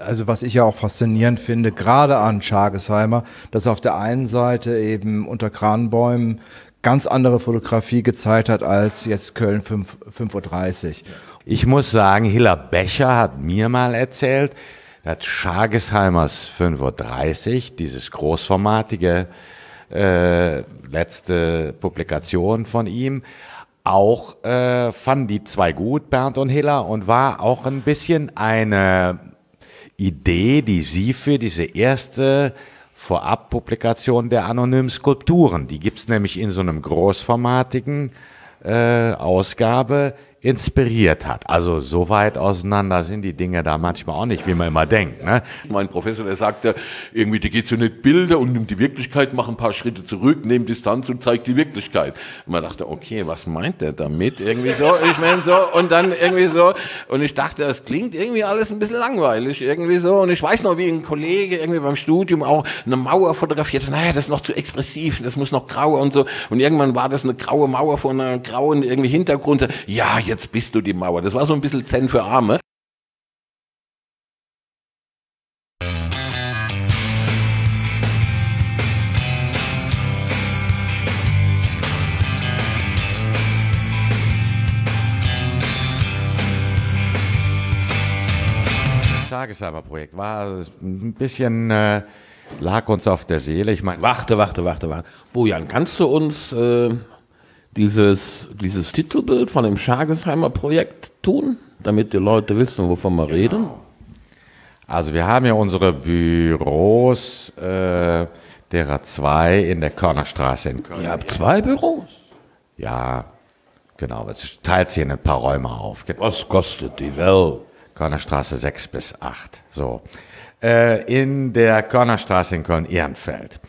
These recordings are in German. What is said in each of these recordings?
Also was ich ja auch faszinierend finde, gerade an Schargesheimer, dass auf der einen Seite eben unter Kranbäumen ganz andere Fotografie gezeigt hat als jetzt Köln 5.30 Uhr. Ich muss sagen, Hiller Becher hat mir mal erzählt, dass Schargesheimers 5.30 Uhr, dieses großformatige äh, letzte Publikation von ihm, auch äh, fanden die zwei gut, Bernd und Hiller, und war auch ein bisschen eine Idee, die sie für diese erste Vorabpublikation der anonymen Skulpturen, die gibt's nämlich in so einem großformatigen äh, Ausgabe inspiriert hat. Also so weit auseinander sind die Dinge da manchmal auch nicht, wie man immer denkt. Ne? Mein Professor, der sagte, irgendwie, die geht so nicht Bilder und nimmt die Wirklichkeit, macht ein paar Schritte zurück, nimmt Distanz und zeigt die Wirklichkeit. Und man dachte, okay, was meint der damit? Irgendwie so, ich meine so, und dann irgendwie so, und ich dachte, das klingt irgendwie alles ein bisschen langweilig, irgendwie so. Und ich weiß noch, wie ein Kollege irgendwie beim Studium auch eine Mauer fotografiert, naja, das ist noch zu expressiv, das muss noch grauer und so. Und irgendwann war das eine graue Mauer vor einer grauen irgendwie Hintergrund. Ja, jetzt jetzt bist du die Mauer. Das war so ein bisschen Zen für Arme. Tagesheimer-Projekt war ein bisschen, äh, lag uns auf der Seele. Ich meine, warte, warte, warte, warte. Bojan, kannst du uns äh, dieses, dieses Titelbild von dem Schagesheimer Projekt tun, damit die Leute wissen, wovon wir genau. reden? Also wir haben ja unsere Büros äh, derer zwei in der Körnerstraße in Köln. Ihr habt zwei Büros? Ja, genau. Es teilt sich in ein paar Räume auf. Was kostet die Welt? Körnerstraße 6 bis 8. So. Äh, in der Körnerstraße in Köln-Ehrenfeld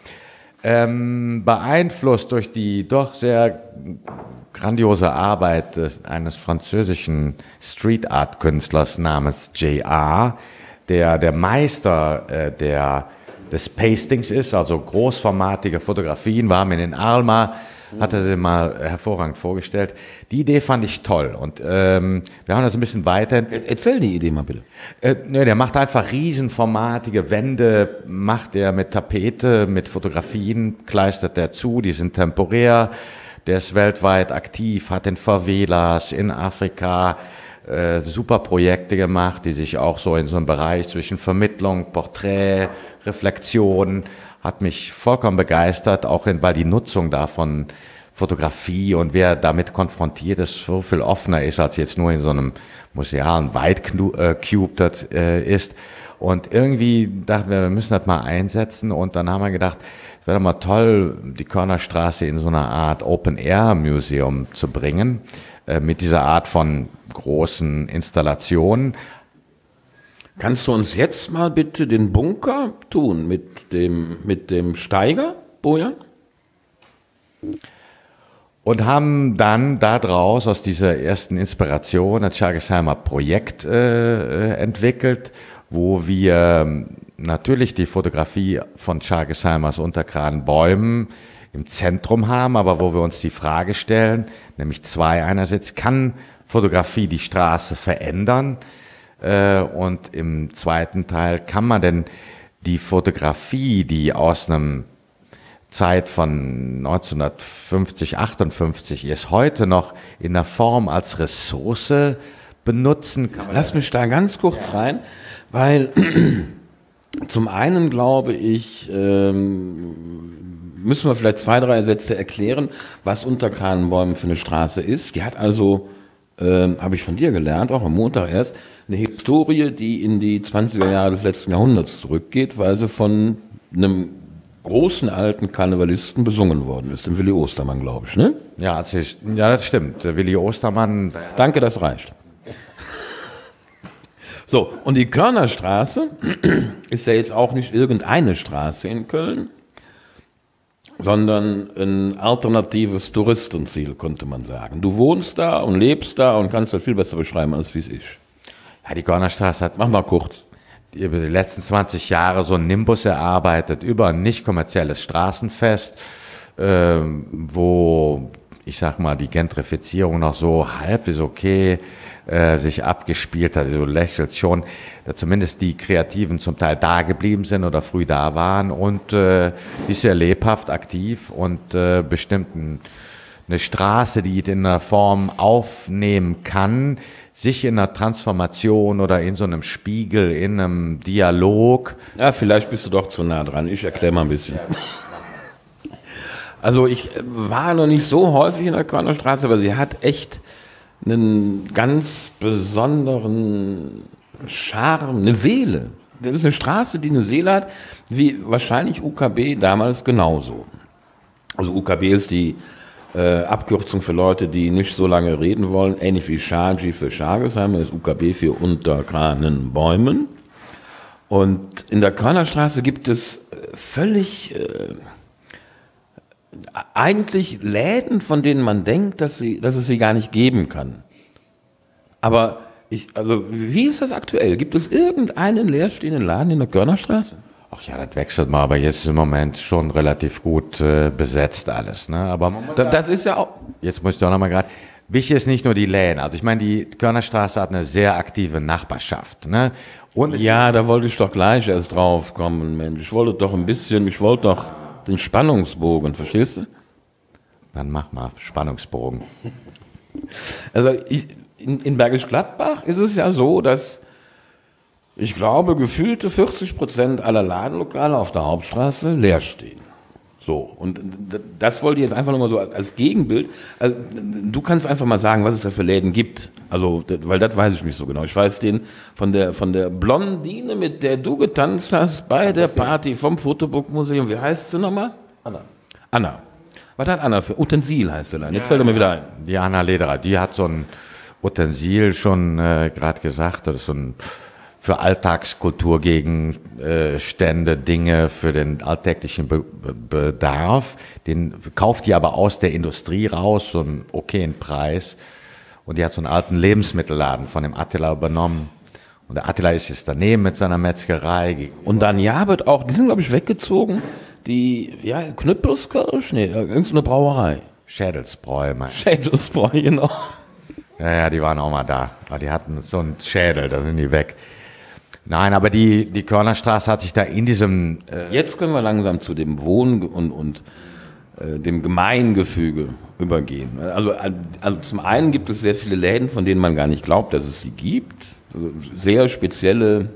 ähm, beeinflusst durch die doch sehr grandiose Arbeit des, eines französischen Street Art Künstlers namens J.R., der der Meister äh, der, des Pastings ist, also großformatige Fotografien. Wir haben in den Alma hat er sie mal hervorragend vorgestellt. Die Idee fand ich toll und ähm, wir haben das ein bisschen weiter. Erzähl die Idee mal bitte. Äh, ne, der macht einfach riesenformatige Wände, macht er mit Tapete, mit Fotografien, kleistert er zu, die sind temporär. Der ist weltweit aktiv, hat in Favelas in Afrika äh, super Projekte gemacht, die sich auch so in so einem Bereich zwischen Vermittlung, Porträt, Reflexion hat mich vollkommen begeistert, auch in, weil die Nutzung davon Fotografie und wer damit konfrontiert ist, so viel offener ist, als jetzt nur in so einem musealen White Cube das äh, ist. Und irgendwie dachten wir, wir müssen das mal einsetzen und dann haben wir gedacht, es wäre doch mal toll, die Körnerstraße in so einer Art Open-Air-Museum zu bringen, äh, mit dieser Art von großen Installationen, Kannst du uns jetzt mal bitte den Bunker tun mit dem, mit dem Steiger, Bojan? Und haben dann daraus aus dieser ersten Inspiration das Schargesheimer Projekt äh, äh, entwickelt, wo wir ähm, natürlich die Fotografie von Schargesheimers Untergraden Bäumen im Zentrum haben, aber wo wir uns die Frage stellen, nämlich zwei einerseits, kann Fotografie die Straße verändern? Äh, und im zweiten Teil kann man denn die Fotografie, die aus einem Zeit von 1950, 58 ist, heute noch in der Form als Ressource benutzen? Lass mich da ganz kurz ja. rein, weil zum einen glaube ich, ähm, müssen wir vielleicht zwei, drei Sätze erklären, was Unterkranenbäumen für eine Straße ist. Die hat also, ähm, habe ich von dir gelernt, auch am Montag erst, eine Historie, die in die 20er Jahre des letzten Jahrhunderts zurückgeht, weil sie von einem großen alten Karnevalisten besungen worden ist, dem Willi Ostermann, glaube ich, ne? Ja, das, ist, ja, das stimmt. Der Willi Ostermann. Danke, das reicht. So, und die Körnerstraße ist ja jetzt auch nicht irgendeine Straße in Köln, sondern ein alternatives Touristenziel, könnte man sagen. Du wohnst da und lebst da und kannst das viel besser beschreiben, als wie es ist. Ja, die Gornerstraße hat, mach mal kurz, über die letzten 20 Jahre so einen Nimbus erarbeitet über ein nicht kommerzielles Straßenfest, ähm, wo ich sag mal, die Gentrifizierung noch so halb ist okay äh, sich abgespielt hat. Du lächelst schon, dass zumindest die Kreativen zum Teil da geblieben sind oder früh da waren und äh, ist sehr lebhaft, aktiv und äh, bestimmt ein, eine Straße, die in einer Form aufnehmen kann, sich in einer Transformation oder in so einem Spiegel, in einem Dialog. Ja, vielleicht bist du doch zu nah dran. Ich erkläre mal ein bisschen. Also ich war noch nicht so häufig in der Körnerstraße, aber sie hat echt einen ganz besonderen Charme, eine Seele. Das ist eine Straße, die eine Seele hat, wie wahrscheinlich UKB damals genauso. Also UKB ist die äh, Abkürzung für Leute, die nicht so lange reden wollen, ähnlich wie Shaji für Schagesheim, ist UKB für unter Bäumen. Und in der Körnerstraße gibt es äh, völlig äh, eigentlich Läden, von denen man denkt, dass, sie, dass es sie gar nicht geben kann. Aber ich, also, wie ist das aktuell? Gibt es irgendeinen leerstehenden Laden in der Körnerstraße? Ach ja, das wechselt mal, aber jetzt ist im Moment schon relativ gut äh, besetzt alles. Ne? Aber das, das ist ja auch. Jetzt muss ich doch nochmal gerade. Wichtig ist nicht nur die Läden. Also ich meine, die Körnerstraße hat eine sehr aktive Nachbarschaft. Ne? Und ja, da wollte ich doch gleich erst drauf kommen, Mensch. Ich wollte doch ein bisschen, ich wollte doch den Spannungsbogen, verstehst du? Dann mach mal Spannungsbogen. Also ich, in, in Bergisch Gladbach ist es ja so, dass ich glaube, gefühlte 40 Prozent aller Ladenlokale auf der Hauptstraße leer stehen. So, und das wollte ich jetzt einfach nochmal so als Gegenbild. Also, du kannst einfach mal sagen, was es da für Läden gibt. Also, weil das weiß ich nicht so genau. Ich weiß den von der, von der Blondine, mit der du getanzt hast bei der Party vom Fotobook-Museum. Wie heißt sie nochmal? Anna. Anna. Was hat Anna für Utensil heißt sie dann? Jetzt ja, fällt er mir wieder ein. Die Anna Lederer, die hat so ein Utensil schon äh, gerade gesagt, das ist so ein für Alltagskulturgegenstände, Dinge für den alltäglichen Be Bedarf. Den kauft die aber aus der Industrie raus, so einen okayen Preis. Und die hat so einen alten Lebensmittelladen von dem Attila übernommen. Und der Attila ist jetzt daneben mit seiner Metzgerei. Und dann ja wird auch, die sind glaube ich weggezogen, die, ja, Knüppelskirsch? Nee, irgendeine Brauerei. Schädelsbräu, mein. Schädelsbräu, genau. Ja, ja, die waren auch mal da. Aber die hatten so einen Schädel, da sind die weg. Nein, aber die, die Körnerstraße hat sich da in diesem. Äh Jetzt können wir langsam zu dem Wohn- und, und äh, dem Gemeingefüge übergehen. Also, also zum einen gibt es sehr viele Läden, von denen man gar nicht glaubt, dass es sie gibt. Sehr spezielle,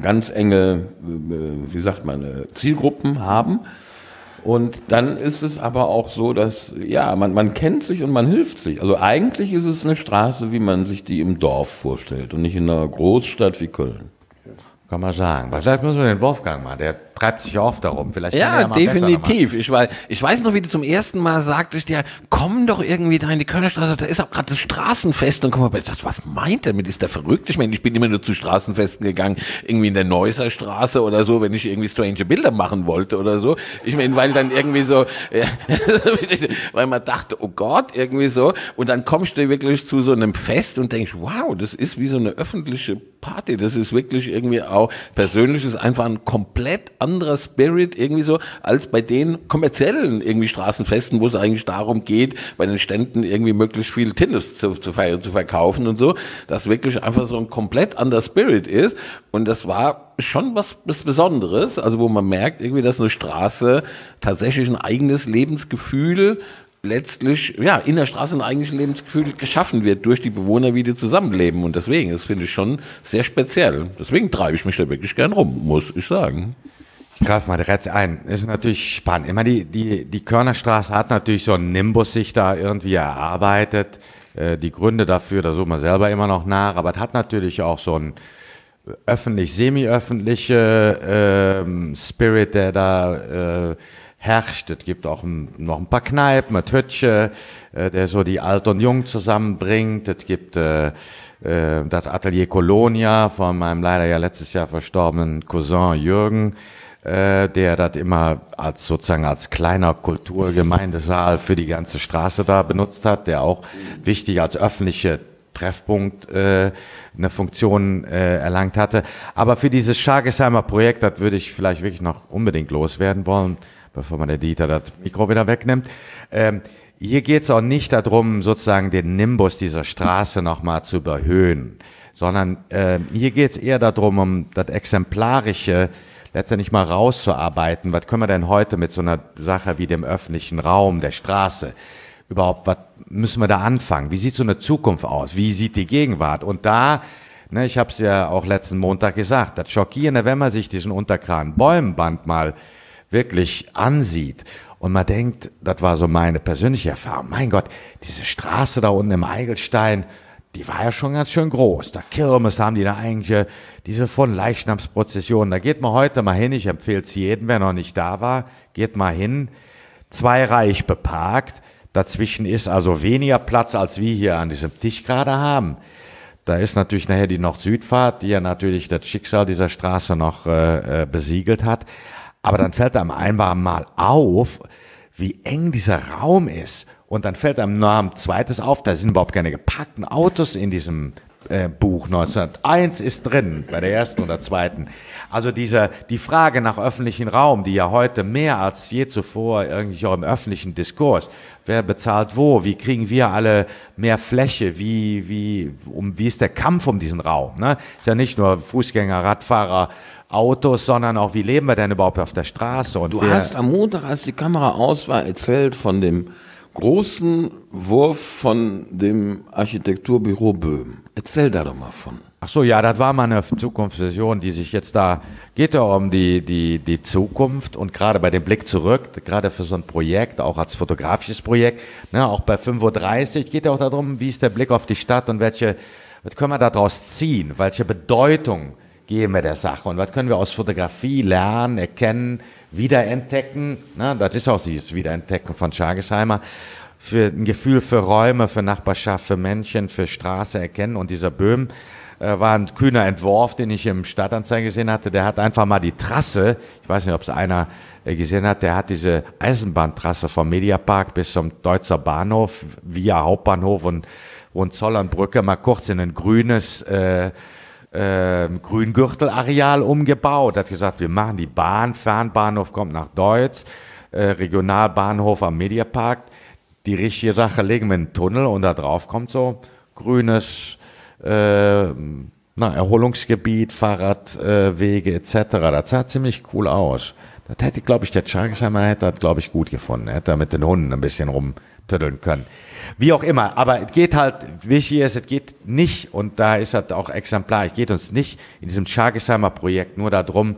ganz enge, äh, wie sagt man, äh, Zielgruppen haben. Und dann ist es aber auch so, dass, ja, man, man kennt sich und man hilft sich. Also eigentlich ist es eine Straße, wie man sich die im Dorf vorstellt und nicht in einer Großstadt wie Köln. Kann man sagen. Vielleicht müssen wir den Wolfgang mal, der treibt sich oft darum. Vielleicht ja, ja definitiv. Ich weiß, ich weiß noch, wie du zum ersten Mal sagtest, ja, komm doch irgendwie da in die Kölnerstraße, da ist auch gerade das Straßenfest. Und komm mal, ich dachte, was meint er mit, ist der verrückt? Ich meine, ich bin immer nur zu Straßenfesten gegangen, irgendwie in der Neusser Straße oder so, wenn ich irgendwie strange Bilder machen wollte oder so. Ich meine, weil dann irgendwie so, ja, weil man dachte, oh Gott, irgendwie so. Und dann kommst du wirklich zu so einem Fest und denkst, wow, das ist wie so eine öffentliche Party. Das ist wirklich irgendwie auch persönlich, ist einfach ein komplett anderer Spirit irgendwie so, als bei den kommerziellen irgendwie Straßenfesten, wo es eigentlich darum geht, bei den Ständen irgendwie möglichst viel Tinnis zu, zu, zu verkaufen und so, dass wirklich einfach so ein komplett anderer Spirit ist. Und das war schon was, was Besonderes, also wo man merkt irgendwie, dass eine Straße tatsächlich ein eigenes Lebensgefühl letztlich ja in der Straße ein eigenes Lebensgefühl geschaffen wird durch die Bewohner, wie die zusammenleben. Und deswegen, das finde ich schon sehr speziell. Deswegen treibe ich mich da wirklich gern rum, muss ich sagen. Ich greife mal direkt ein. Ist natürlich spannend. Immer die, die, die Körnerstraße hat natürlich so einen Nimbus sich da irgendwie erarbeitet. Äh, die Gründe dafür, da sucht man selber immer noch nach, aber es hat natürlich auch so einen öffentlich, semi-öffentliche äh, Spirit, der da äh, herrscht. Es gibt auch noch ein paar Kneipen, ein Tötsche, äh, der so die Alt und Jung zusammenbringt. Es gibt das Atelier Colonia von meinem leider ja letztes Jahr verstorbenen Cousin Jürgen äh, der das immer als sozusagen als kleiner Kulturgemeindesaal für die ganze Straße da benutzt hat, der auch wichtig als öffentliche Treffpunkt äh, eine Funktion äh, erlangt hatte. Aber für dieses Schargesheimer Projekt, das würde ich vielleicht wirklich noch unbedingt loswerden wollen, bevor man der Dieter das Mikro wieder wegnimmt. Ähm, hier geht es auch nicht darum, sozusagen den Nimbus dieser Straße nochmal zu überhöhen, sondern äh, hier geht es eher darum, um das Exemplarische letztendlich mal rauszuarbeiten. Was können wir denn heute mit so einer Sache wie dem öffentlichen Raum, der Straße, überhaupt, was müssen wir da anfangen? Wie sieht so eine Zukunft aus? Wie sieht die Gegenwart? Und da, ne, ich habe es ja auch letzten Montag gesagt, das Schockierende, wenn man sich diesen Unterkran Bäumenband mal wirklich ansieht und man denkt, das war so meine persönliche Erfahrung, mein Gott, diese Straße da unten im Eigelstein, die war ja schon ganz schön groß. Da Kirmes haben die da eigentlich äh, diese von Leichnamsprozessionen. Da geht man heute mal hin. Ich empfehle es jedem, wer noch nicht da war, geht mal hin. Zwei Reich beparkt. Dazwischen ist also weniger Platz, als wir hier an diesem Tisch gerade haben. Da ist natürlich nachher die Nord-Süd-Fahrt, die ja natürlich das Schicksal dieser Straße noch äh, äh besiegelt hat. Aber dann fällt einem einmal mal auf, wie eng dieser Raum ist. Und dann fällt einem noch ein zweites auf, da sind überhaupt keine gepackten Autos in diesem äh, Buch 1901 ist drin, bei der ersten oder zweiten. Also diese, die Frage nach öffentlichen Raum, die ja heute mehr als je zuvor irgendwie auch im öffentlichen Diskurs, wer bezahlt wo, wie kriegen wir alle mehr Fläche, wie, wie, um, wie ist der Kampf um diesen Raum? Ne? Ist ja nicht nur Fußgänger, Radfahrer, Autos, sondern auch, wie leben wir denn überhaupt auf der Straße? Und du hast am Montag, als die Kamera aus war, erzählt von dem großen Wurf von dem Architekturbüro Böhm. Erzähl da doch mal von. Ach so, ja, das war mal eine Zukunftsvision, die sich jetzt da, geht ja um die, die, die Zukunft und gerade bei dem Blick zurück, gerade für so ein Projekt, auch als fotografisches Projekt, ne, auch bei 5.30 Uhr geht ja auch darum, wie ist der Blick auf die Stadt und welche, was können wir daraus ziehen, welche Bedeutung geben wir der Sache und was können wir aus Fotografie lernen, erkennen, wiederentdecken. Ne? Das ist auch dieses Wiederentdecken von Schargesheimer. Für ein Gefühl für Räume, für Nachbarschaft, für Männchen, für Straße erkennen. Und dieser Böhm äh, war ein kühner Entwurf, den ich im Stadtanzeiger gesehen hatte. Der hat einfach mal die Trasse, ich weiß nicht, ob es einer äh, gesehen hat, der hat diese Eisenbahntrasse vom Mediapark bis zum Deutzer Bahnhof via Hauptbahnhof und Hohenzollernbrücke mal kurz in ein grünes äh, äh, Grüngürtelareal umgebaut, hat gesagt, wir machen die Bahn, Fernbahnhof kommt nach Deutz, äh, Regionalbahnhof am Mediapark. Die richtige Sache legen wir einen Tunnel und da drauf kommt so grünes äh, na, Erholungsgebiet, Fahrradwege äh, etc. Das sah ziemlich cool aus. Das hätte, glaube ich, der Chargesheimer hätte das, glaube ich, gut gefunden. Hätte er mit den Hunden ein bisschen rumtüddeln können. Wie auch immer, aber es geht halt, wichtig ist, es geht nicht, und da ist halt auch exemplarisch, geht uns nicht in diesem Schargesheimer Projekt nur darum,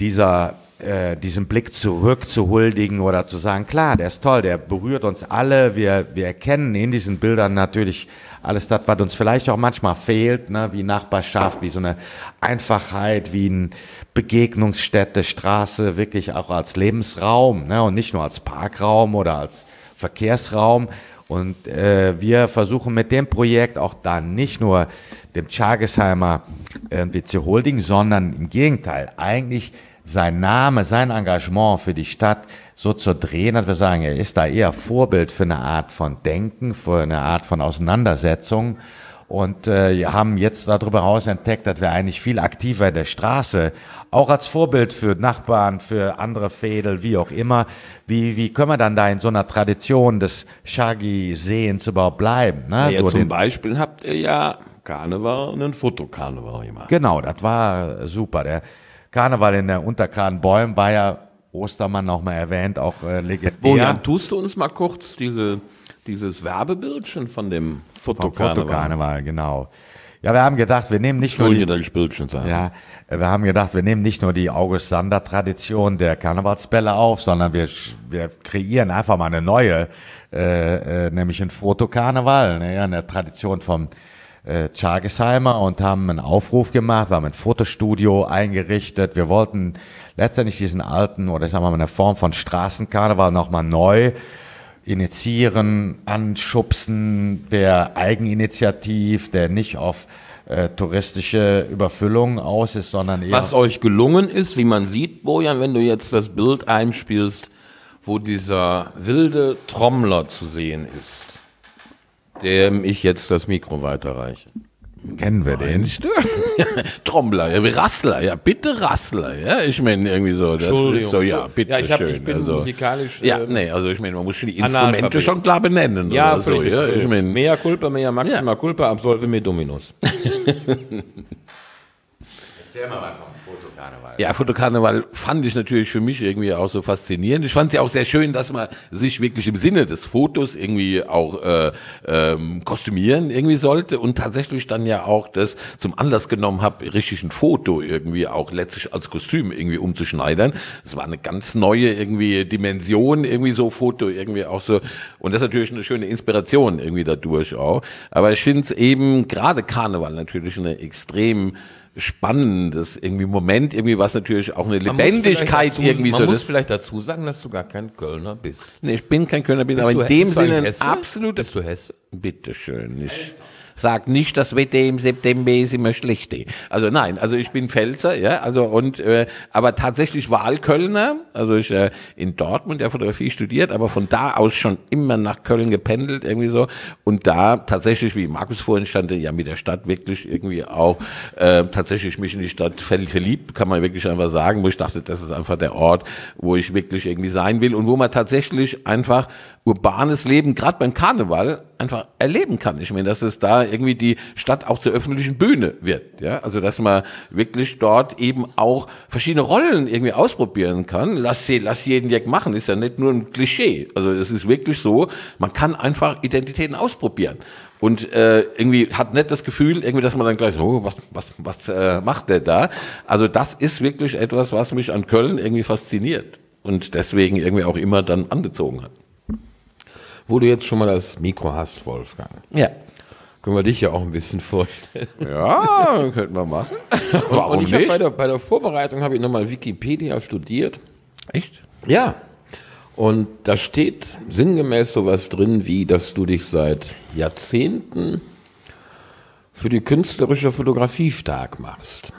dieser, äh, diesen Blick zurück zu huldigen oder zu sagen, klar, der ist toll, der berührt uns alle, wir, wir erkennen in diesen Bildern natürlich alles das, was uns vielleicht auch manchmal fehlt, ne, wie Nachbarschaft, wie so eine Einfachheit, wie eine Begegnungsstätte, Straße, wirklich auch als Lebensraum ne, und nicht nur als Parkraum oder als Verkehrsraum. Und äh, wir versuchen mit dem Projekt auch dann nicht nur dem Chagesheimer irgendwie zu huldigen, sondern im Gegenteil, eigentlich sein Name, sein Engagement für die Stadt so zu drehen, dass wir sagen, er ist da eher Vorbild für eine Art von Denken, für eine Art von Auseinandersetzung und äh, haben jetzt darüber hinaus entdeckt, dass wir eigentlich viel aktiver in der Straße, auch als Vorbild für Nachbarn, für andere Fädel, wie auch immer, wie, wie können wir dann da in so einer Tradition des Shaggy-Sehens überhaupt bleiben? Ne? Ja, zum Beispiel habt ihr ja Karneval und ein Fotokarneval gemacht. Genau, das war super. Der Karneval in der Unterkran Bäumen war ja Ostermann noch mal erwähnt, auch äh, legendär. Bojan, tust du uns mal kurz diese dieses Werbebildchen von dem Fotokarneval. Fotokarneval, genau. Ja, wir haben gedacht, wir nehmen nicht nur die, ja, wir haben gedacht, wir nehmen nicht nur die August Sander Tradition der Karnevalsbälle auf, sondern wir, wir kreieren einfach mal eine neue, äh, äh, nämlich ein Fotokarneval, ne, eine Tradition vom äh, Chargesheimer und haben einen Aufruf gemacht, wir haben ein Fotostudio eingerichtet. Wir wollten letztendlich diesen alten oder sagen wir mal eine Form von Straßenkarneval nochmal neu initiieren, anschubsen, der Eigeninitiativ, der nicht auf äh, touristische Überfüllung aus ist, sondern eher. Was euch gelungen ist, wie man sieht, Bojan, wenn du jetzt das Bild einspielst, wo dieser wilde Trommler zu sehen ist, dem ich jetzt das Mikro weiterreiche. Kennen wir den? Trommler, ja, Rassler, ja, bitte Rassler, ja, ich meine irgendwie so, das ist so, ja, bitte Ja, ich, hab, schön. ich bin also, musikalisch. ja, ähm, nee, also ich meine, man muss schon die Instrumente schon klar benennen ja, oder so, ja, ich meine, Mea culpa, mea maxima culpa, absolve me dominus. Erzähl mal was vom Fotokarneval. Ja, Fotokarneval fand ich natürlich für mich irgendwie auch so faszinierend. Ich fand es ja auch sehr schön, dass man sich wirklich im Sinne des Fotos irgendwie auch äh, ähm, kostümieren irgendwie sollte und tatsächlich dann ja auch das zum Anlass genommen habe, richtig ein Foto irgendwie auch letztlich als Kostüm irgendwie umzuschneidern. Es war eine ganz neue irgendwie Dimension irgendwie so Foto irgendwie auch so und das ist natürlich eine schöne Inspiration irgendwie dadurch auch. Aber ich finde es eben gerade Karneval natürlich eine extrem spannendes irgendwie Moment, irgendwie was natürlich auch eine Man muss Lebendigkeit dazu, irgendwie man so. muss Das, vielleicht dazu sagen, dass du gar kein Kölner bist. nee, ich bin kein Kölner, bin Bist aber in dem Sinne ein absoluter. Bist du Hesse? Bitteschön. Ich sag nicht, das Wetter im September ist immer schlecht. Also nein, also ich bin Pfälzer, ja, also und äh, aber tatsächlich Wahlkölner, also ich äh, in Dortmund ja Fotografie studiert, aber von da aus schon immer nach Köln gependelt irgendwie so und da tatsächlich, wie Markus vorhin stand, ja mit der Stadt wirklich irgendwie auch äh, tatsächlich mich in die Stadt ver- verliebt, kann man wirklich einfach sagen, wo ich dachte, das ist einfach der Ort, wo ich wirklich irgendwie sein will und wo man tatsächlich einfach urbanes Leben, gerade beim Karneval, einfach erleben kann. Ich meine, dass es da irgendwie die Stadt auch zur öffentlichen Bühne wird. Ja? Also, dass man wirklich dort eben auch verschiedene Rollen irgendwie ausprobieren kann. Lass, sie, lass jeden Jack machen, ist ja nicht nur ein Klischee. Also, es ist wirklich so, man kann einfach Identitäten ausprobieren. Und äh, irgendwie hat nicht das Gefühl, irgendwie, dass man dann gleich, oh, was, was, was äh, macht der da? Also das ist wirklich etwas, was mich an Köln irgendwie fasziniert und deswegen irgendwie auch immer dann angezogen hat. Wo du jetzt schon mal das Mikro hast, Wolfgang, Ja. können wir dich ja auch ein bisschen vorstellen. Ja, könnten wir machen. Warum Und ich habe nicht? bei der, bei der Vorbereitung habe ich nochmal Wikipedia studiert. Echt? Ja. Und da steht sinngemäß sowas drin, wie dass du dich seit Jahrzehnten für die künstlerische Fotografie stark machst.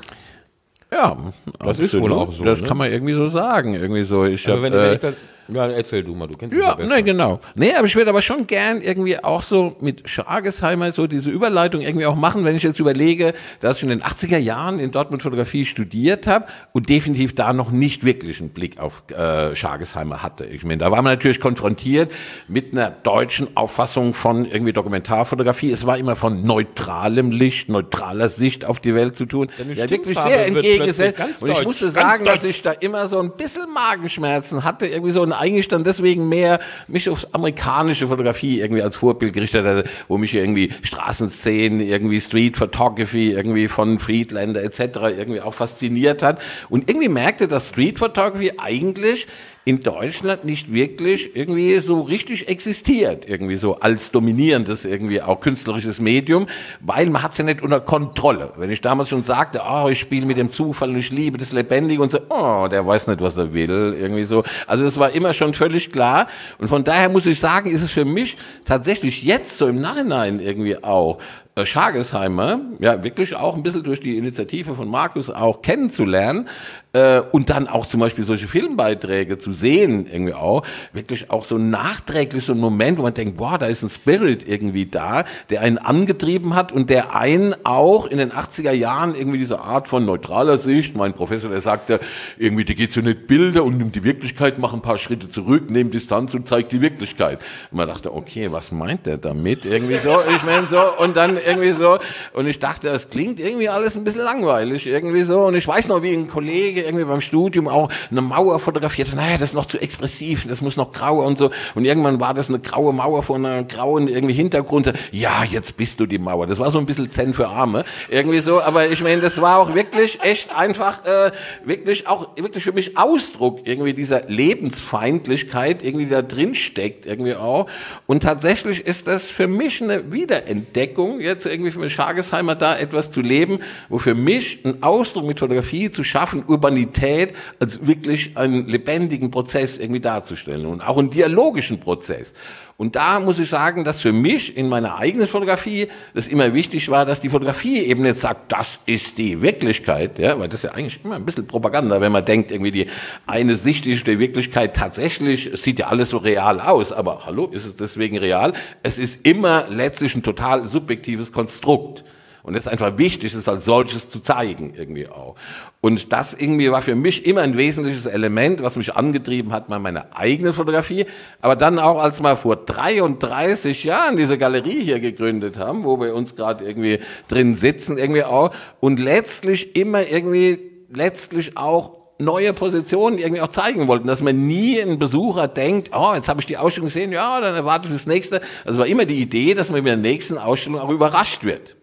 Ja, Das ist wohl auch so, Das ne? kann man irgendwie so sagen. Irgendwie so. Ich Aber hab, wenn, äh, ja, erzähl du mal, du kennst Ja, ne, genau. Nee, aber ich würde aber schon gern irgendwie auch so mit Schargesheimer so diese Überleitung irgendwie auch machen, wenn ich jetzt überlege, dass ich in den 80er Jahren in Dortmund Fotografie studiert habe und definitiv da noch nicht wirklich einen Blick auf äh, Schargesheimer hatte. Ich meine, da war man natürlich konfrontiert mit einer deutschen Auffassung von irgendwie Dokumentarfotografie. Es war immer von neutralem Licht, neutraler Sicht auf die Welt zu tun. Ja, wirklich sehr entgegengesetzt. Und ich musste sagen, dass ich da immer so ein bisschen Magenschmerzen hatte, irgendwie so und eigentlich dann deswegen mehr mich aufs amerikanische Fotografie irgendwie als Vorbild gerichtet hatte, wo mich irgendwie Straßenszenen, irgendwie Street Photography, irgendwie von Friedlander etc. irgendwie auch fasziniert hat und irgendwie merkte, dass Street Photography eigentlich in Deutschland nicht wirklich irgendwie so richtig existiert, irgendwie so als dominierendes irgendwie auch künstlerisches Medium, weil man hat's ja nicht unter Kontrolle. Wenn ich damals schon sagte, oh, ich spiele mit dem Zufall und ich liebe das Lebendige und so, oh, der weiß nicht, was er will, irgendwie so. Also das war immer schon völlig klar und von daher muss ich sagen, ist es für mich tatsächlich jetzt so im Nachhinein irgendwie auch äh, Schargesheimer, ja, wirklich auch ein bisschen durch die Initiative von Markus auch kennenzulernen äh, und dann auch zum Beispiel solche Filmbeiträge zu sehen, irgendwie auch, wirklich auch so nachträglich so ein Moment, wo man denkt, boah, da ist ein Spirit irgendwie da, der einen angetrieben hat und der einen auch in den 80er Jahren irgendwie diese Art von neutraler Sicht, mein Professor, der sagte, irgendwie, die geht so nicht Bilder und nimmt die Wirklichkeit, macht ein paar Schritte zurück, nimmt Distanz und zeigt die Wirklichkeit. Und man dachte, okay, was meint der damit? Irgendwie so, ich meine so, und dann irgendwie so, und ich dachte, das klingt irgendwie alles ein bisschen langweilig, irgendwie so, und ich weiß noch, wie ein Kollege irgendwie beim Studium auch eine Mauer fotografiert. Naja, das ist noch zu expressiv, das muss noch grauer und so, und irgendwann war das eine graue Mauer vor einer grauen irgendwie Hintergrund, ja, jetzt bist du die Mauer, das war so ein bisschen Zen für Arme, irgendwie so, aber ich meine, das war auch wirklich echt einfach, äh, wirklich auch, wirklich für mich Ausdruck irgendwie dieser Lebensfeindlichkeit irgendwie da drin steckt, irgendwie auch, und tatsächlich ist das für mich eine Wiederentdeckung, jetzt irgendwie für Schargesheimer da etwas zu leben, wo für mich ein Ausdruck mit Fotografie zu schaffen, Urbanität als wirklich einen lebendigen Prozess irgendwie darzustellen und auch einen dialogischen Prozess. Und da muss ich sagen, dass für mich in meiner eigenen Fotografie das immer wichtig war, dass die Fotografie eben nicht sagt, das ist die Wirklichkeit, ja, weil das ist ja eigentlich immer ein bisschen Propaganda, wenn man denkt, irgendwie die eine Sicht ist der Wirklichkeit tatsächlich, es sieht ja alles so real aus, aber hallo, ist es deswegen real? Es ist immer letztlich ein total subjektives Konstrukt. Und es ist einfach wichtig, es als solches zu zeigen, irgendwie auch. Und das irgendwie war für mich immer ein wesentliches Element, was mich angetrieben hat, mal meine eigene Fotografie. Aber dann auch, als wir vor 33 Jahren diese Galerie hier gegründet haben, wo wir uns gerade irgendwie drin sitzen, irgendwie auch. Und letztlich immer irgendwie, letztlich auch neue Positionen irgendwie auch zeigen wollten, dass man nie ein Besucher denkt, oh, jetzt habe ich die Ausstellung gesehen, ja, dann erwarte ich das nächste. Also war immer die Idee, dass man mit der nächsten Ausstellung auch überrascht wird.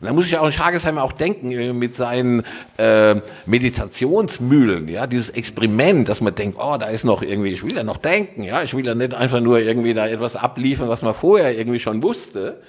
Und da muss ich auch an Schargesheimer auch denken, äh, mit seinen äh, Meditationsmühlen, ja, dieses Experiment, dass man denkt, oh, da ist noch irgendwie, ich will ja noch denken, ja, ich will ja nicht einfach nur irgendwie da etwas abliefern, was man vorher irgendwie schon wusste.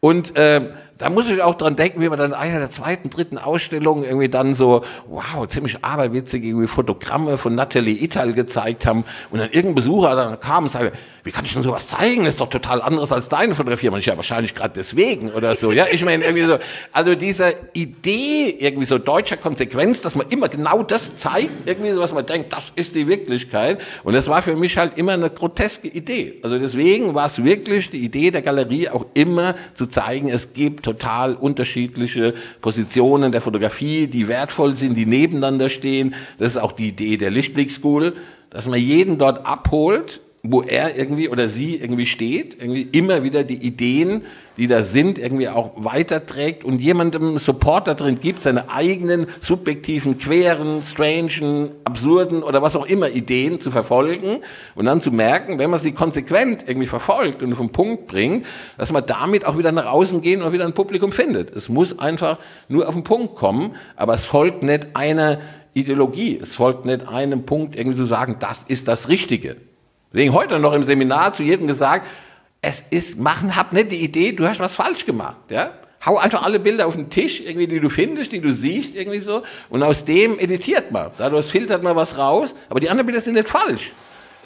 Und äh, da muss ich auch dran denken, wie wir dann in einer der zweiten, dritten Ausstellungen irgendwie dann so, wow, ziemlich aberwitzige irgendwie Fotogramme von Natalie Ital gezeigt haben und dann irgendein Besucher dann kam und sagte, wie kann ich denn sowas zeigen? Das ist doch total anderes als deine Fotografie. Man ist ja wahrscheinlich gerade deswegen oder so. Ja, ich meine irgendwie so, also diese Idee irgendwie so deutscher Konsequenz, dass man immer genau das zeigt, irgendwie so, was man denkt, das ist die Wirklichkeit. Und das war für mich halt immer eine groteske Idee. Also deswegen war es wirklich die Idee der Galerie auch immer zu zeigen, es gibt total unterschiedliche Positionen der Fotografie, die wertvoll sind, die nebeneinander stehen. Das ist auch die Idee der Lichtblick School, dass man jeden dort abholt wo er irgendwie oder sie irgendwie steht, irgendwie immer wieder die Ideen, die da sind, irgendwie auch weiterträgt und jemandem Support da drin gibt, seine eigenen subjektiven, queren, strangen, absurden oder was auch immer Ideen zu verfolgen und dann zu merken, wenn man sie konsequent irgendwie verfolgt und auf den Punkt bringt, dass man damit auch wieder nach außen gehen und wieder ein Publikum findet. Es muss einfach nur auf den Punkt kommen, aber es folgt nicht einer Ideologie, es folgt nicht einem Punkt irgendwie zu sagen, das ist das Richtige. Deswegen heute noch im Seminar zu jedem gesagt, es ist, machen, hab nicht die Idee, du hast was falsch gemacht, ja. Hau einfach alle Bilder auf den Tisch, irgendwie, die du findest, die du siehst, irgendwie so. Und aus dem editiert man. Dadurch filtert man was raus. Aber die anderen Bilder sind nicht falsch.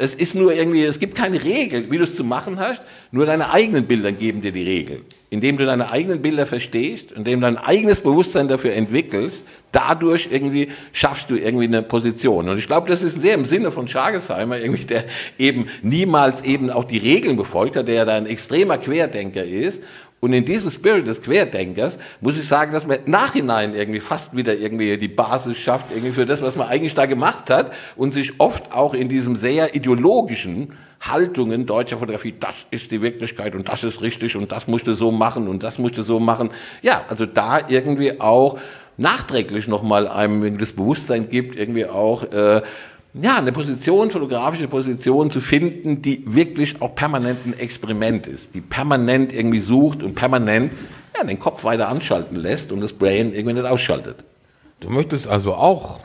Es ist nur irgendwie, es gibt keine Regel, wie du es zu machen hast. Nur deine eigenen Bilder geben dir die Regel. Indem du deine eigenen Bilder verstehst, indem du dein eigenes Bewusstsein dafür entwickelst, dadurch irgendwie schaffst du irgendwie eine Position. Und ich glaube, das ist sehr im Sinne von Schargesheimer, irgendwie, der eben niemals eben auch die Regeln befolgt hat, der ja da ein extremer Querdenker ist und in diesem Spirit des Querdenkers muss ich sagen, dass man Nachhinein irgendwie fast wieder irgendwie die Basis schafft, irgendwie für das, was man eigentlich da gemacht hat und sich oft auch in diesem sehr ideologischen Haltungen deutscher Fotografie, das ist die Wirklichkeit und das ist richtig und das musst du so machen und das musst du so machen. Ja, also da irgendwie auch nachträglich nochmal einem das Bewusstsein gibt, irgendwie auch, äh, ja, eine Position, fotografische Position zu finden, die wirklich auch permanent ein Experiment ist, die permanent irgendwie sucht und permanent ja, den Kopf weiter anschalten lässt und das Brain irgendwie nicht ausschaltet. Du möchtest also auch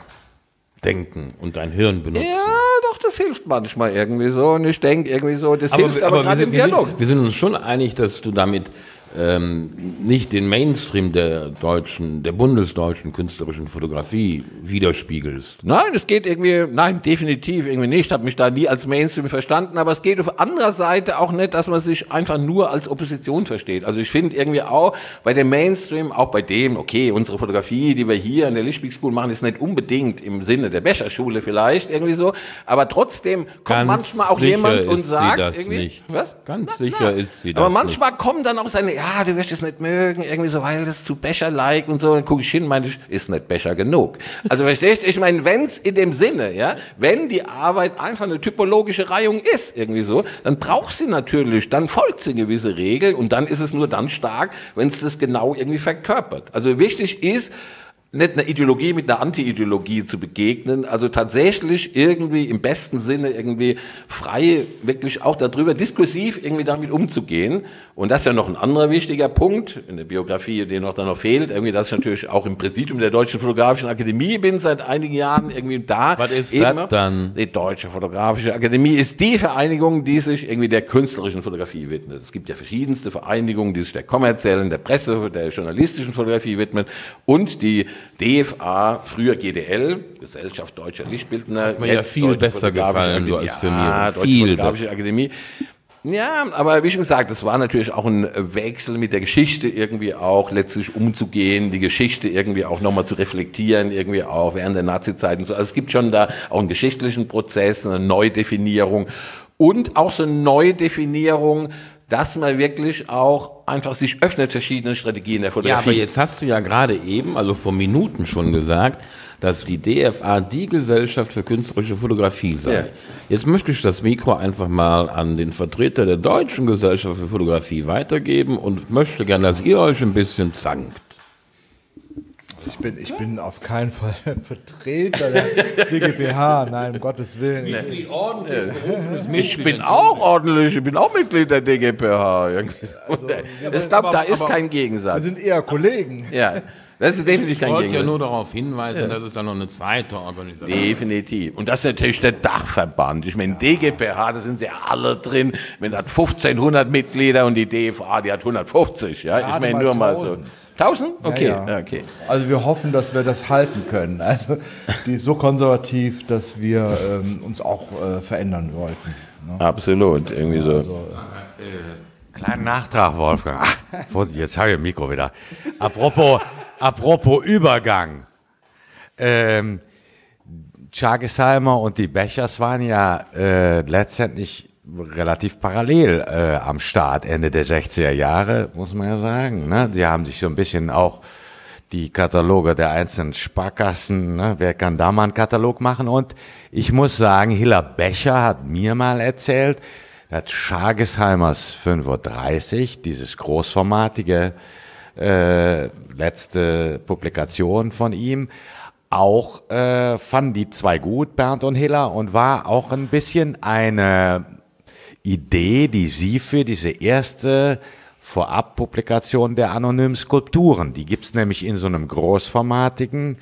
denken und dein Hirn benutzen. Ja, doch, das hilft manchmal irgendwie so. Und ich denke irgendwie so, das aber, hilft aber, aber gerade im sind, wir, Dialog. sind, wir sind uns schon einig, dass du damit ähm, nicht den Mainstream der deutschen, der bundesdeutschen künstlerischen Fotografie widerspiegelst. Nein, es geht irgendwie, nein, definitiv irgendwie nicht. Habe mich da nie als Mainstream verstanden, aber es geht auf anderer Seite auch nicht, dass man sich einfach nur als Opposition versteht. Also ich finde irgendwie auch bei dem Mainstream, auch bei dem, okay, unsere Fotografie, die wir hier an der Lichtblick School machen, ist nicht unbedingt im Sinne der Becherschule vielleicht irgendwie so, aber trotzdem kommt Ganz manchmal auch jemand und sagt irgendwie, nicht. was? Ganz sicher ist sie das Aber manchmal kommen dann auch seine, ja, du wirst es nicht mögen, irgendwie so, weil das zu Becher-like und so. Dann gucke ich hin, meine ich, ist nicht Becher genug. Also verstehst du? Ich meine, wenn es in dem Sinne, ja, wenn die Arbeit einfach eine typologische Reihung ist, irgendwie so, dann braucht sie natürlich, dann folgt sie gewisse Regel und dann ist es nur dann stark, wenn es das genau irgendwie verkörpert. Also wichtig ist, nicht eine Ideologie mit einer Anti-Ideologie zu begegnen, also tatsächlich irgendwie im besten Sinne irgendwie frei, wirklich auch darüber diskursiv irgendwie damit umzugehen. Und das ist ja noch ein anderer wichtiger Punkt in der Biografie, der noch da noch fehlt, irgendwie, dass ich natürlich auch im Präsidium der Deutschen Fotografischen Akademie bin seit einigen Jahren irgendwie da. Was ist das dann? Die Deutsche Fotografische Akademie ist die Vereinigung, die sich irgendwie der künstlerischen Fotografie widmet. Es gibt ja verschiedenste Vereinigungen, die sich der kommerziellen, der Presse, der journalistischen Fotografie widmet und die DFA, früher GDL, Gesellschaft Deutscher Lichtbildner. mir ja viel Deutsche besser gefallen, Akademie. als für Ja, mir. Deutsche Viel Fotografische Akademie. Ja, aber wie schon gesagt, das war natürlich auch ein Wechsel mit der Geschichte irgendwie auch letztlich umzugehen, die Geschichte irgendwie auch nochmal zu reflektieren, irgendwie auch während der Nazi-Zeit und so. Also es gibt schon da auch einen geschichtlichen Prozess, eine Neudefinierung und auch so eine Neudefinierung dass man wirklich auch einfach sich öffnet verschiedene Strategien der Ja, Fotografie. aber jetzt hast du ja gerade eben, also vor Minuten schon gesagt, dass die DFA die Gesellschaft für künstlerische Fotografie sei. Ja. Jetzt möchte ich das Mikro einfach mal an den Vertreter der Deutschen Gesellschaft für Fotografie weitergeben und möchte gerne, dass ihr euch ein bisschen zankt. Ich bin, ich bin auf keinen Fall Vertreter der DGBH, nein, um Gottes Willen. ich bin auch ordentlich, ich bin auch Mitglied der DGPH. Irgendwie so. ich glaube, da ist kein Wir Gegensatz. sind eher Kollegen. Ja, das ist definitiv Ich kein wollte ja nur darauf hinweisen, dass es da noch eine zweite Organisation Definitiv. Und das ist natürlich der Dachverband. Ich meine, DGPH, da sind sie alle drin. Wenn das 1500 Mitglieder und die DFA, die hat 150. Ja, ich Gerade meine nur mal so. 1000. 1000? Okay, Ja, ja. ja, okay. Also wir hoffen, dass wir das halten können. Also die ist so konservativ, dass wir ähm, uns auch äh, verändern wollten. Ne? Absolut, irgendwie so. Kleinen Nachtrag, Wolfgang. Ach, jetzt habe ich das Mikro wieder. Apropos, apropos Übergang. Ähm, Chagesheimer und die Bechers waren ja äh, letztendlich relativ parallel äh, am Start, Ende der 60er Jahre, muss man ja sagen. Ne? Die haben sich so ein bisschen auch die Kataloge der einzelnen Sparkassen, ne? wer kann da mal einen Katalog machen? Und ich muss sagen, Hilla Becher hat mir mal erzählt, dass Schagesheimers 5.30 Uhr, dieses großformatige äh, letzte Publikation von ihm, auch äh, fanden die zwei gut, Bernd und Hiller, und war auch ein bisschen eine Idee, die sie für diese erste Vorabpublikation der anonymen Skulpturen, die gibt's nämlich in so einem großformatigen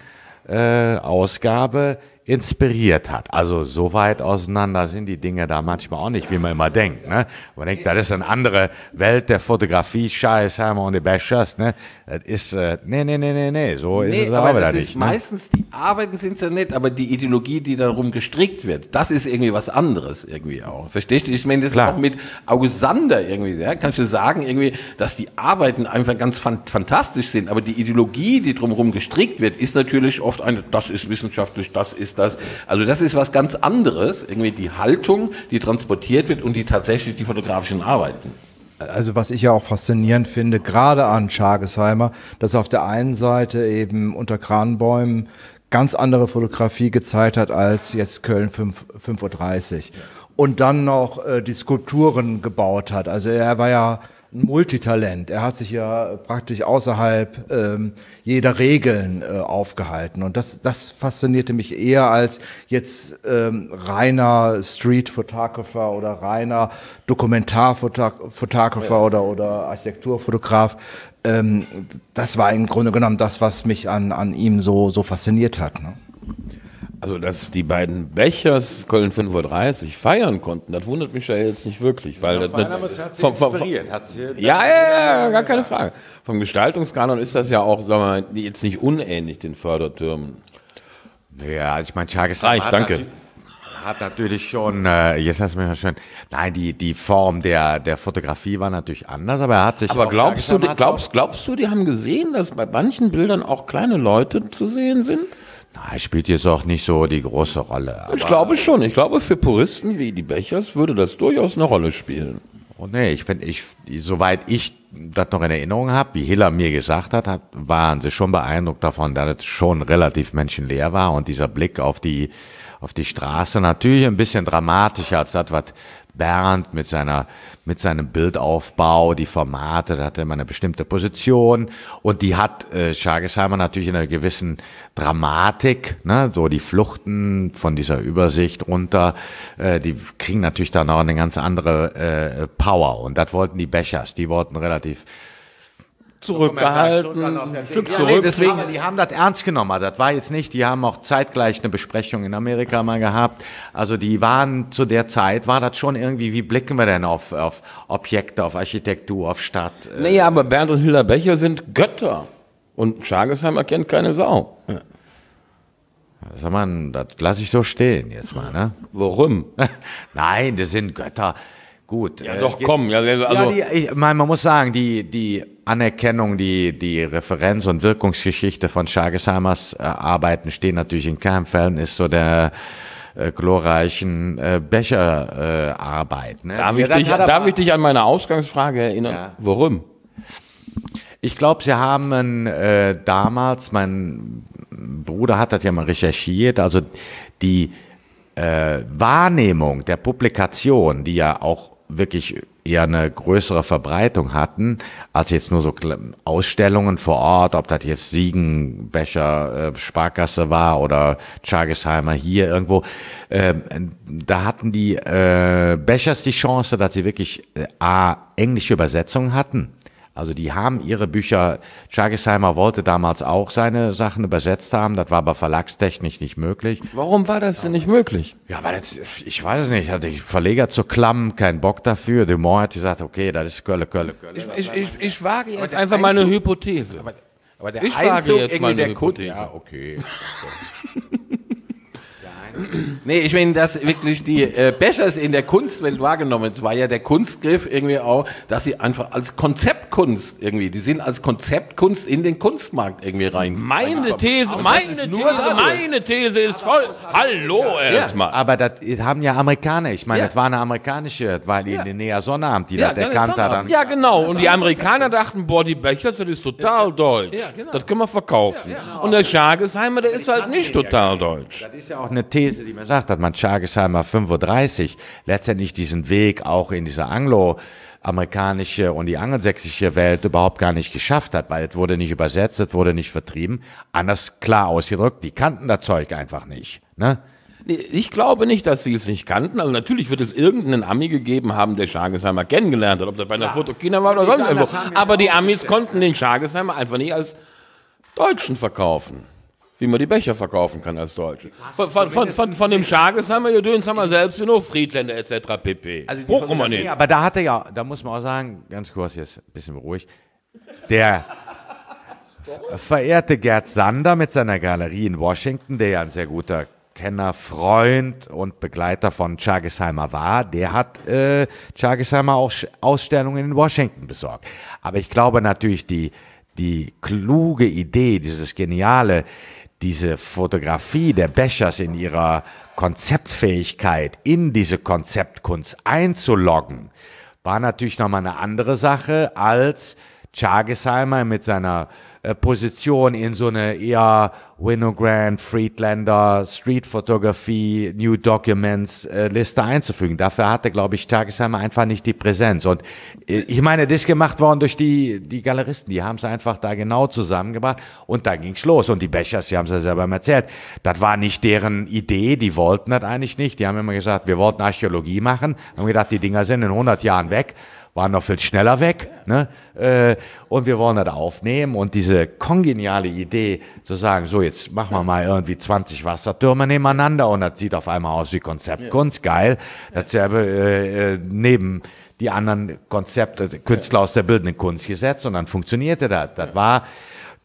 äh, Ausgabe, inspiriert hat. Also so weit auseinander sind die Dinge da manchmal auch nicht, wie man immer denkt. Ne? Man denkt, das ist eine andere Welt der Fotografie, Scheißheimer und die Bechers. Ne? Das ist, äh, nee, nee, nee, nee, nee, so ist Nee, es aber aber das wieder ist nicht. Ne? meistens, die Arbeiten sind ja nett, aber die Ideologie, die darum gestrickt wird, das ist irgendwie was anderes irgendwie auch. Verstehst du? Ich meine, das Klar. ist auch mit Augusander irgendwie, ja, kannst du sagen irgendwie, dass die Arbeiten einfach ganz fan fantastisch sind, aber die Ideologie, die drumherum gestrickt wird, ist natürlich oft eine, das ist wissenschaftlich, das ist das. Also das ist was ganz anderes, irgendwie die Haltung, die transportiert wird und die tatsächlich die fotografischen Arbeiten. Also was ich ja auch faszinierend finde, gerade an Schagesheimer, dass er auf der einen Seite eben unter Kranbäumen ganz andere Fotografie gezeigt hat als jetzt Köln 5 5.30 Uhr. Und dann noch äh, die Skulpturen gebaut hat. Also er war ja ein Multitalent. Er hat sich ja praktisch außerhalb ähm, jeder Regeln äh, aufgehalten. Und das, das faszinierte mich eher als jetzt ähm, reiner Street Photographer oder reiner Dokumentarfotographer oder, oder Architekturfotograf. Ähm, das war im Grunde genommen das, was mich an, an ihm so, so fasziniert hat. Ne? Also, dass die beiden Bechers Köln 5.30 Uhr feiern konnten, das wundert mich ja jetzt nicht wirklich. Weil das nicht, vom, vom, vom, hat sie ja, ja, ja, gar keine Frage. Vom Gestaltungskanon ist das ja auch, sagen wir mal, jetzt nicht unähnlich den Fördertürmen. Ja, ich meine, Chagas Reicht, hat, danke. hat natürlich schon, äh, jetzt hast du mich mal schön, nein, die, die Form der, der Fotografie war natürlich anders, aber er hat sich Aber glaubst du, die- hat glaubst, glaubst du, die haben gesehen, dass bei manchen Bildern auch kleine Leute zu sehen sind? Nein, spielt jetzt auch nicht so die große Rolle. Ich glaube schon. Ich glaube, für Puristen wie die Bechers würde das durchaus eine Rolle spielen. Oh nee, ich finde, ich, soweit ich das noch in Erinnerung habe, wie Hiller mir gesagt hat, hat, waren sie schon beeindruckt davon, dass es schon relativ menschenleer war und dieser Blick auf die, auf die Straße natürlich ein bisschen dramatischer als das, was Bernd mit seiner, mit seinem Bildaufbau, die Formate, da hat er immer eine bestimmte Position. Und die hat äh, Schagesheimer natürlich in einer gewissen Dramatik, ne, so die Fluchten von dieser Übersicht runter, äh, die kriegen natürlich dann auch eine ganz andere äh, Power. Und das wollten die Bechers, die wollten relativ Zurückgehalten, ein Stück Ja, zurück. nee, deswegen- aber die haben das ernst genommen. Also Das war jetzt nicht, die haben auch zeitgleich eine Besprechung in Amerika mal gehabt. Also die waren zu der Zeit, war das schon irgendwie, wie blicken wir denn auf, auf Objekte, auf Architektur, auf Stadt? Äh, Nee, aber Bernd und Hilda Becher sind Götter. Und Schagesheimer kennt keine Sau. Sag mal, das lasse ich so stehen jetzt mal, ne? Warum? Nein, das sind Götter. Gut. Ja, äh, doch, ge- komm. Ja, also, ja, die, ich meine, man muss sagen, die, die Anerkennung, die, die Referenz- und Wirkungsgeschichte von Schagesheimers äh, Arbeiten stehen natürlich in keinem Verhältnis zu der äh, glorreichen äh, Becherarbeit. ne? Darf, ich dich, darf ich dich an meine Ausgangsfrage erinnern? Ja. Warum? Ich glaube, sie haben äh, damals, mein Bruder hat das ja mal recherchiert, also die äh, Wahrnehmung der Publikation, die ja auch wirklich eher eine größere Verbreitung hatten, als jetzt nur so Ausstellungen vor Ort, ob das jetzt Siegenbecher, äh, Sparkasse war oder Chagesheimer hier irgendwo, äh, da hatten die äh, Bechers die Chance, dass sie wirklich äh, A, englische Übersetzungen hatten, also die haben ihre Bücher, Chagesheimer wollte damals auch seine Sachen übersetzt haben, das war aber verlagstechnisch nicht möglich. Warum war das denn nicht möglich? Ja, weil jetzt, ich weiß es nicht, hatte die Verleger zu klammen, keinen Bock dafür. Dumont hat gesagt, okay, das ist Kölle, Kölle, Kölle. Ich, ich, ich wage jetzt einfach meine Einzug- Hypothese. Aber, aber der Ich wage Einzug jetzt irgendwie mal eine der. Hypothese. Ja, okay. Nee, ich meine, dass wirklich die äh, Bechers in der Kunstwelt wahrgenommen, es war ja der Kunstgriff irgendwie auch, dass sie einfach als Konzeptkunst irgendwie, die sind als Konzeptkunst in den Kunstmarkt irgendwie rein. Meine. These, meine ist These, meine These ist voll. Hallo erstmal. Aber das haben ja Amerikaner, ich meine, Ja. das war eine amerikanische, das war die Ja. Linnea Sonnabend, die Ja, das erkannt hat. Ja, genau. Und die Amerikaner dachten, boah, die Bechers, das ist total deutsch. Ja, genau. Das können wir verkaufen. Und der Schagesheimer, der ist halt nicht total deutsch. Das ist ja auch eine These, die man sagt, dass man Chagesheimer 35 letztendlich diesen Weg auch in diese anglo-amerikanische und die angelsächsische Welt überhaupt gar nicht geschafft hat, weil es wurde nicht übersetzt, es wurde nicht vertrieben. Anders klar ausgedrückt, die kannten das Zeug einfach nicht. Ne? Ich glaube nicht, dass sie es nicht kannten. Also natürlich wird es irgendeinen Ami gegeben haben, der Schagesheimer kennengelernt hat, ob das bei einer Fotokina war oder sonst irgendwo. Aber ja die Amis konnten den Schagesheimer einfach nicht als Deutschen verkaufen. Wie man die Becher verkaufen kann als Deutsche. Von, von, von, von, dem Schagesheimer Gedöns haben wir selbst genug Friedländer etc. pp. Also Brauchen wir nicht. aber da hat er ja, da muss man auch sagen, ganz kurz jetzt, ein bisschen ruhig, der verehrte Gerd Sander mit seiner Galerie in Washington, der ja ein sehr guter Kenner, Freund und Begleiter von Chagesheimer war, der hat äh, Chagesheimer auch Ausstellungen in Washington besorgt. Aber ich glaube natürlich, die, die kluge Idee, dieses geniale, diese Fotografie der Bechers in ihrer Konzeptfähigkeit in diese Konzeptkunst einzuloggen, war natürlich nochmal eine andere Sache als Chagesheimer mit seiner äh, Position in so eine eher Winogrand, Friedlander, Street Photography, New Documents äh, Liste einzufügen. Dafür hatte, glaube ich, Chagesheimer einfach nicht die Präsenz. Und äh, ich meine, das ist gemacht worden durch die, die Galeristen. Die haben es einfach da genau zusammengebracht und da ging's los. Und die Bechers, die haben es ja selber erzählt, das war nicht deren Idee, die wollten das eigentlich nicht. Die haben immer gesagt, wir wollten Archäologie machen, haben gedacht, die Dinger sind in 100 Jahren weg waren noch viel schneller weg. Ne? Äh, und wir wollen das aufnehmen und diese kongeniale Idee zu sagen, so jetzt machen wir mal irgendwie 20 Wassertürme nebeneinander und das sieht auf einmal aus wie Konzeptkunst, geil. Dasselbe äh, äh, neben die anderen Konzepte, Künstler aus der bildenden Kunst gesetzt und dann funktionierte das. Das war,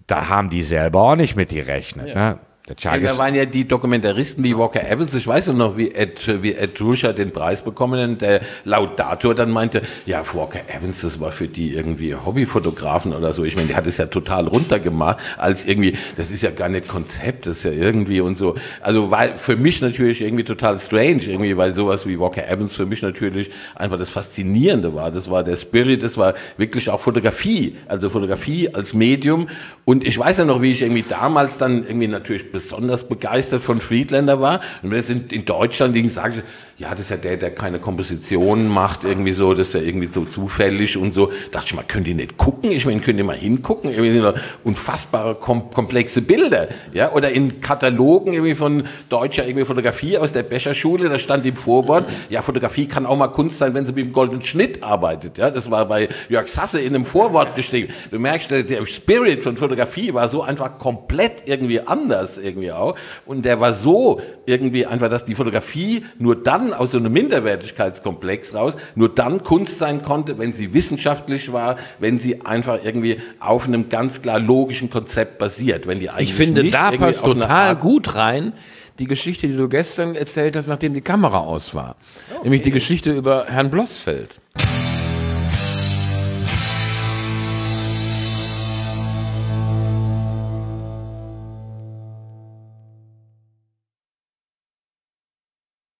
da haben die selber auch nicht mit gerechnet. Ne? Der Ja, Chagas- da waren ja die Dokumentaristen wie Walker Evans, ich weiß noch, wie Ed, wie Ed Ruscher den Preis bekommen und der Laudator dann meinte, ja, Walker Evans, das war für die irgendwie Hobbyfotografen oder so. Ich meine, der hat es ja total runtergemacht, als irgendwie, das ist ja gar nicht Konzept, das ist ja irgendwie und so. Also war für mich natürlich irgendwie total strange, irgendwie, weil sowas wie Walker Evans für mich natürlich einfach das Faszinierende war. Das war der Spirit, das war wirklich auch Fotografie, also Fotografie als Medium. Und ich weiß ja noch, wie ich irgendwie damals dann irgendwie natürlich besonders begeistert von Friedlander war. Und wir sind in Deutschland, die sagen, ja, das ist ja der, der keine Kompositionen macht, irgendwie so, das ist ja irgendwie so zufällig und so. Dachte ich mal, könnt ihr nicht gucken? Ich meine, könnt ihr mal hingucken? Irgendwie sind unfassbare, kom komplexe Bilder, ja? Oder in Katalogen irgendwie von deutscher irgendwie Fotografie aus der Becherschule, da stand im Vorwort, ja, Fotografie kann auch mal Kunst sein, wenn sie mit dem goldenen Schnitt arbeitet, ja? Das war bei Jörg Sasse in einem Vorwort geschrieben. Du merkst, der Spirit von Fotografie war so einfach komplett irgendwie anders irgendwie auch. Und der war so irgendwie einfach, dass die Fotografie nur dann aus so einem Minderwertigkeitskomplex raus, nur dann Kunst sein konnte, wenn sie wissenschaftlich war, wenn sie einfach irgendwie auf einem ganz klar logischen Konzept basiert. Wenn die eigentlich Ich finde, da passt total gut rein die Geschichte, die du gestern erzählt hast, nachdem die Kamera aus war. Nämlich die Geschichte über Herrn Blossfeld.